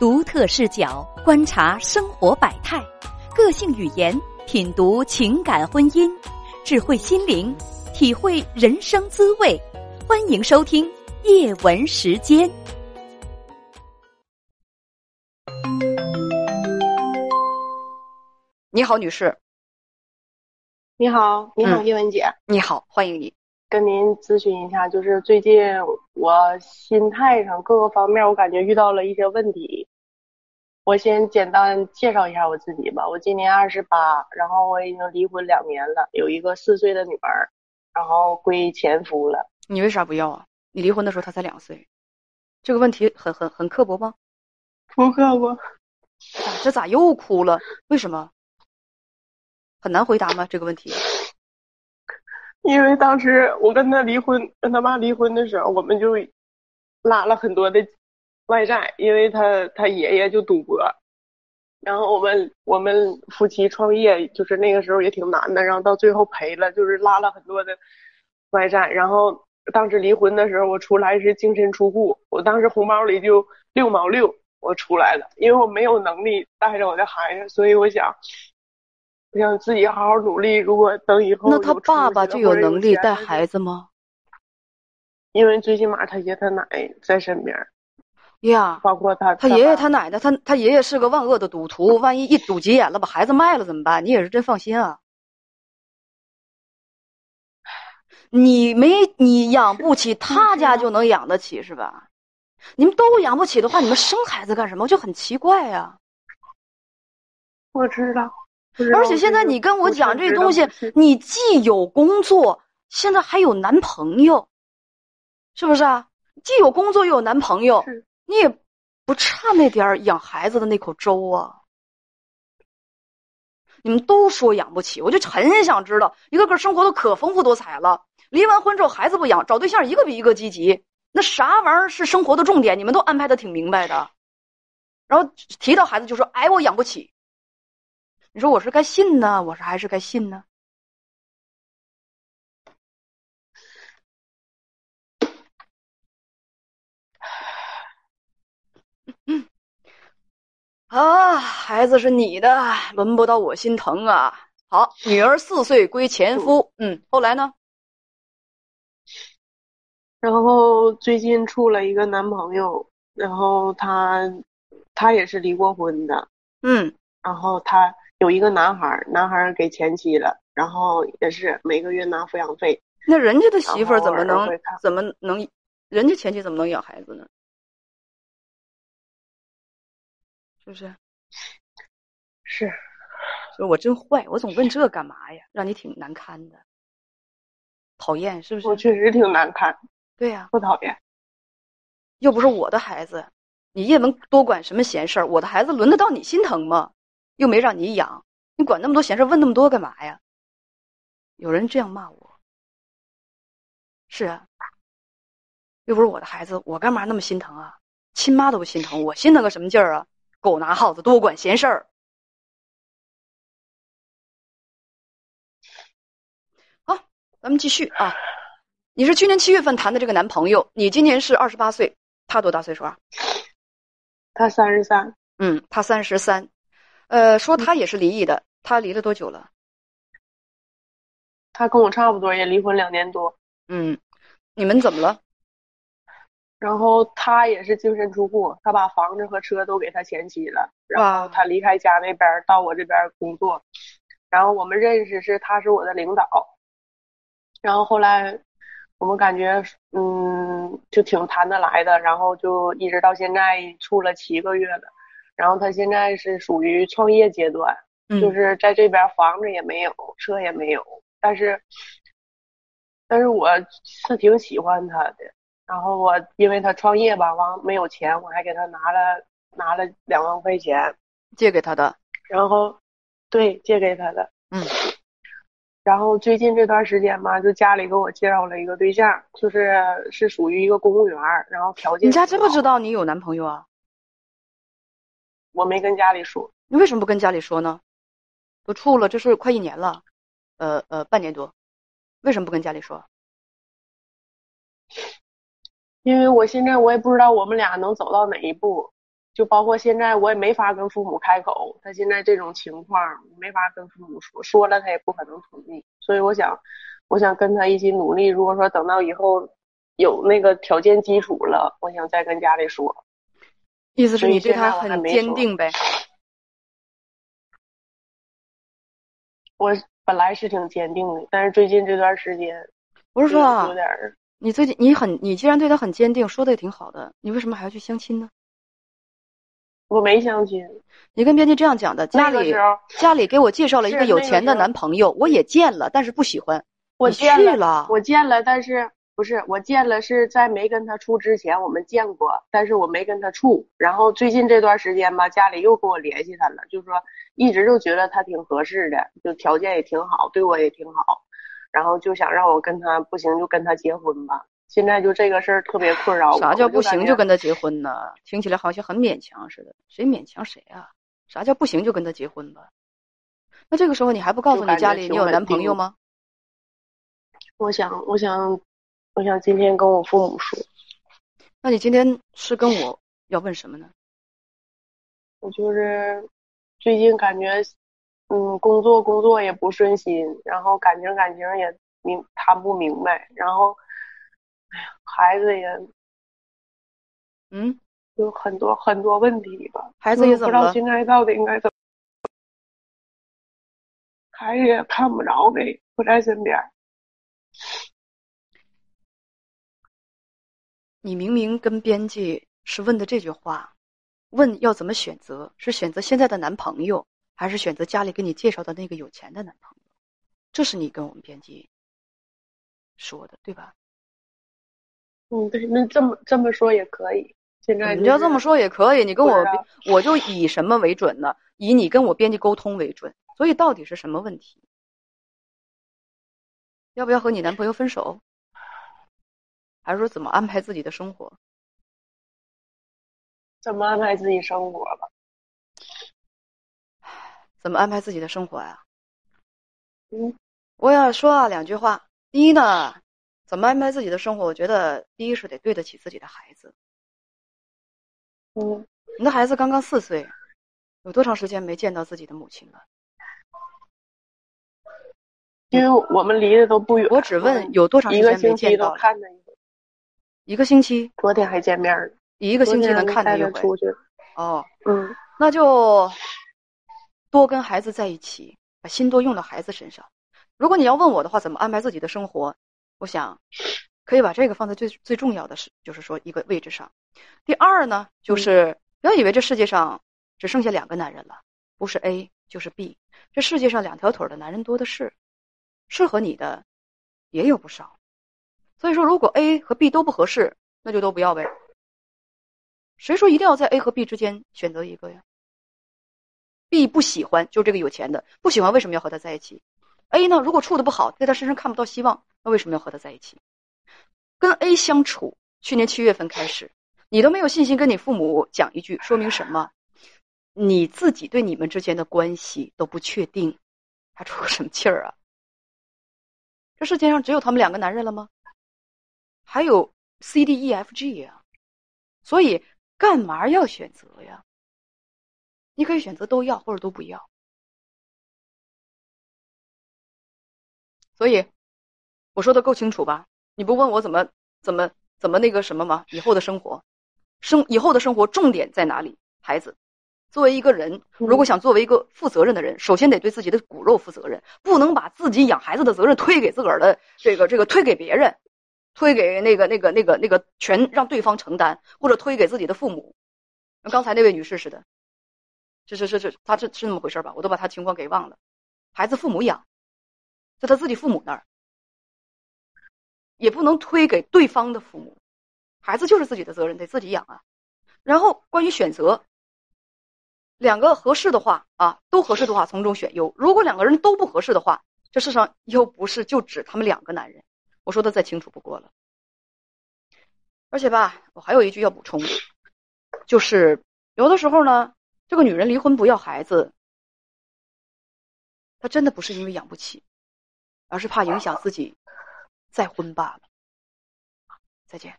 独特视角观察生活百态，个性语言品读情感婚姻，智慧心灵体会人生滋味。欢迎收听叶文时间。你好，女士。你好，你好，嗯叶文姐，你好，欢迎你。跟您咨询一下，就是最近我心态上各个方面，我感觉遇到了一些问题。我先简单介绍一下我自己吧。我今年二十八，然后我已经离婚两年了，有一个四岁的女儿，然后归前夫了。你为啥不要啊？你离婚的时候他才两岁，这个问题很很很刻薄吗？不刻薄，咋这咋又哭了？为什么？很难回答吗？这个问题？因为当时我跟他离婚，跟他妈离婚的时候，我们就拉了很多的外债，因为他他爷爷就赌博，然后我们我们夫妻创业，就是那个时候也挺难的，然后到最后赔了，就是拉了很多的外债，然后当时离婚的时候，我出来是净身出户，我当时红包里就六毛六，我出来了，因为我没有能力带着我的孩子，所以我想。我想自己好好努力。如果等以后那他爸爸就有能力带孩子吗？因为最起码他爷他奶在身边，呀，包括他他爷爷他奶奶，他他爷爷是个万恶的赌徒，万一一赌急眼了，把孩子卖了怎么办？你也是真放心啊？你没你养不起，他家就能养得起是吧？你们都养不起的话，你们生孩子干什么？就很奇怪呀、我知道而且现在你跟我讲这东西，你既有工作，现在还有男朋友，是不是啊？既有工作又有男朋友，你也不差那点儿养孩子的那口粥啊。你们都说养不起，我就很想知道，一个个生活都可丰富多彩了。离完婚之后孩子不养，找对象一个比一个积极，那啥玩意儿是生活的重点？你们都安排的挺明白的。然后提到孩子就说：“哎，我养不起。”你说我是该信呢，我是还是该信呢？啊，孩子是你的，轮不到我心疼啊。好，女儿四岁归前夫，嗯，后来呢？然后最近处了一个男朋友，然后他他也是离过婚的，嗯，然后他有一个男孩儿，男孩儿给前妻了，然后也是每个月拿抚养费。那人家的媳妇儿怎么能怎么能，人家前妻怎么能养孩子呢？是不是？是，就我真坏，我总问这干嘛呀？让你挺难堪的，讨厌是不是我？确实挺难看，对呀、不讨厌。又不是我的孩子，你叶文多管什么闲事儿？我的孩子轮得到你心疼吗？又没让你养，你管那么多闲事儿，问那么多干嘛呀？有人这样骂我，是啊，又不是我的孩子，我干嘛那么心疼啊？亲妈都不心疼，我心疼个什么劲儿啊？狗拿耗子，多管闲事儿。好，咱们继续啊。你是去年七月份谈的这个男朋友，你今年是二十八岁，他多大岁数啊？他三十三，嗯，他三十三，呃，说他也是离异的，他离了多久了？他跟我差不多，也离婚两年多。嗯，你们怎么了？然后他也是净身出户，他把房子和车都给他前妻了，然后他离开家那边儿到我这边儿工作，然后我们认识是他是我的领导，然后后来我们感觉嗯就挺谈得来的，然后就一直到现在处了七个月了，然后他现在是属于创业阶段，嗯，就是在这边房子也没有，车也没有，但是，但是我是挺喜欢他的。然后我因为他创业吧，完没有钱，我还给他拿了拿了两万块钱，借给他的。然后对借给他的。嗯。然后最近这段时间吧，就家里给我介绍了一个对象，就是是属于一个公务员，然后条件你家知不知道你有男朋友啊？我没跟家里说，你为什么不跟家里说呢？都处了，这是快一年了，呃呃，半年多，为什么不跟家里说？因为我现在我也不知道我们俩能走到哪一步，就包括现在我也没法跟父母开口，他现在这种情况没法跟父母说，说了他也不可能同意，所以我想，我想跟他一起努力。如果说等到以后有那个条件基础了，我想再跟家里说。意思是你对他很坚定呗？我本来是挺坚定的，但是最近这段时间，不是说有点儿。你最近你很，你既然对他很坚定，说的也挺好的，你为什么还要去相亲呢？我没相亲。你跟编辑这样讲的，家里家里给我介绍了一个有钱的男朋友，我也见了，但是不喜欢。我见了，我见了，但是不是我见了是在没跟他处之前我们见过，但是我没跟他处。然后最近这段时间吧，家里又跟我联系他了，就说一直就觉得他挺合适的，就条件也挺好，对我也挺好。然后就想让我跟他不行就跟他结婚吧，现在就这个事儿特别困扰我。啥叫不行就跟他结婚呢？听起来好像很勉强似的，谁勉强谁啊？啥叫不行就跟他结婚吧？那这个时候你还不告诉你家里你有男朋友吗？我想，我想，我想今天跟我父母说。那你今天是跟我要问什么呢？我就是最近感觉。嗯，工作工作也不顺心，然后感情感情也明谈不明白，然后，哎呀，孩子也，嗯，有很多很多问题吧。孩子也怎么不知道现在到底应该怎么？孩子也看不着呗，不在身边。你明明跟编辑是问的这句话，问要怎么选择，是选择现在的男朋友。还是选择家里给你介绍的那个有钱的男朋友，这是你跟我们编辑说的，对吧？嗯，对，那这么这么说也可以。现在你要这么说也可以，你跟我我就以什么为准呢？以你跟我编辑沟通为准。所以到底是什么问题？要不要和你男朋友分手？还是说怎么安排自己的生活？怎么安排自己生活吧？怎么安排自己的生活呀？嗯，我要说啊两句话。第一呢，怎么安排自己的生活？我觉得第一是得对得起自己的孩子。嗯，你的孩子刚刚四岁，有多长时间没见到自己的母亲了？因为我们离得都不远。我只问有多长时间没见到？一个星期。昨天还见面了。一个星期能看他一回。哦，嗯，那就。多跟孩子在一起，把心多用到孩子身上。如果你要问我的话，怎么安排自己的生活？我想，可以把这个放在最最重要的是，就是说一个位置上。第二呢，就是不要以为这世界上只剩下两个男人了，不是 A 就是 B。这世界上两条腿的男人多的是，适合你的也有不少。所以说，如果 A 和 B 都不合适，那就都不要呗。谁说一定要在 A 和 B 之间选择一个呀？B 不喜欢，就这个有钱的不喜欢，为什么要和他在一起？A 呢？如果处的不好，在他身上看不到希望，那为什么要和他在一起？跟 A 相处，去年七月份开始，你都没有信心跟你父母讲一句，说明什么？你自己对你们之间的关系都不确定，还出个什么气儿啊？这世界上只有他们两个男人了吗？还有 C、D、E、F、G 呀，所以干嘛要选择呀？你可以选择都要或者都不要，所以我说的够清楚吧？你不问我怎么怎么怎么那个什么吗？以后的生活，生以后的生活重点在哪里？孩子，作为一个人，如果想作为一个负责任的人，首先得对自己的骨肉负责任，不能把自己养孩子的责任推给自个儿的这个这个推给别人，推给那个那个那个那个全让对方承担，或者推给自己的父母，跟刚才那位女士似的。是是是是，他是是那么回事吧？我都把他情况给忘了。孩子父母养，在他自己父母那儿，也不能推给对方的父母。孩子就是自己的责任，得自己养啊。然后关于选择，两个合适的话啊，都合适的话从中选优。如果两个人都不合适的话，这世上又不是就指他们两个男人。我说的再清楚不过了。而且吧，我还有一句要补充，就是有的时候呢。这个女人离婚不要孩子，她真的不是因为养不起，而是怕影响自己再婚罢了。再见。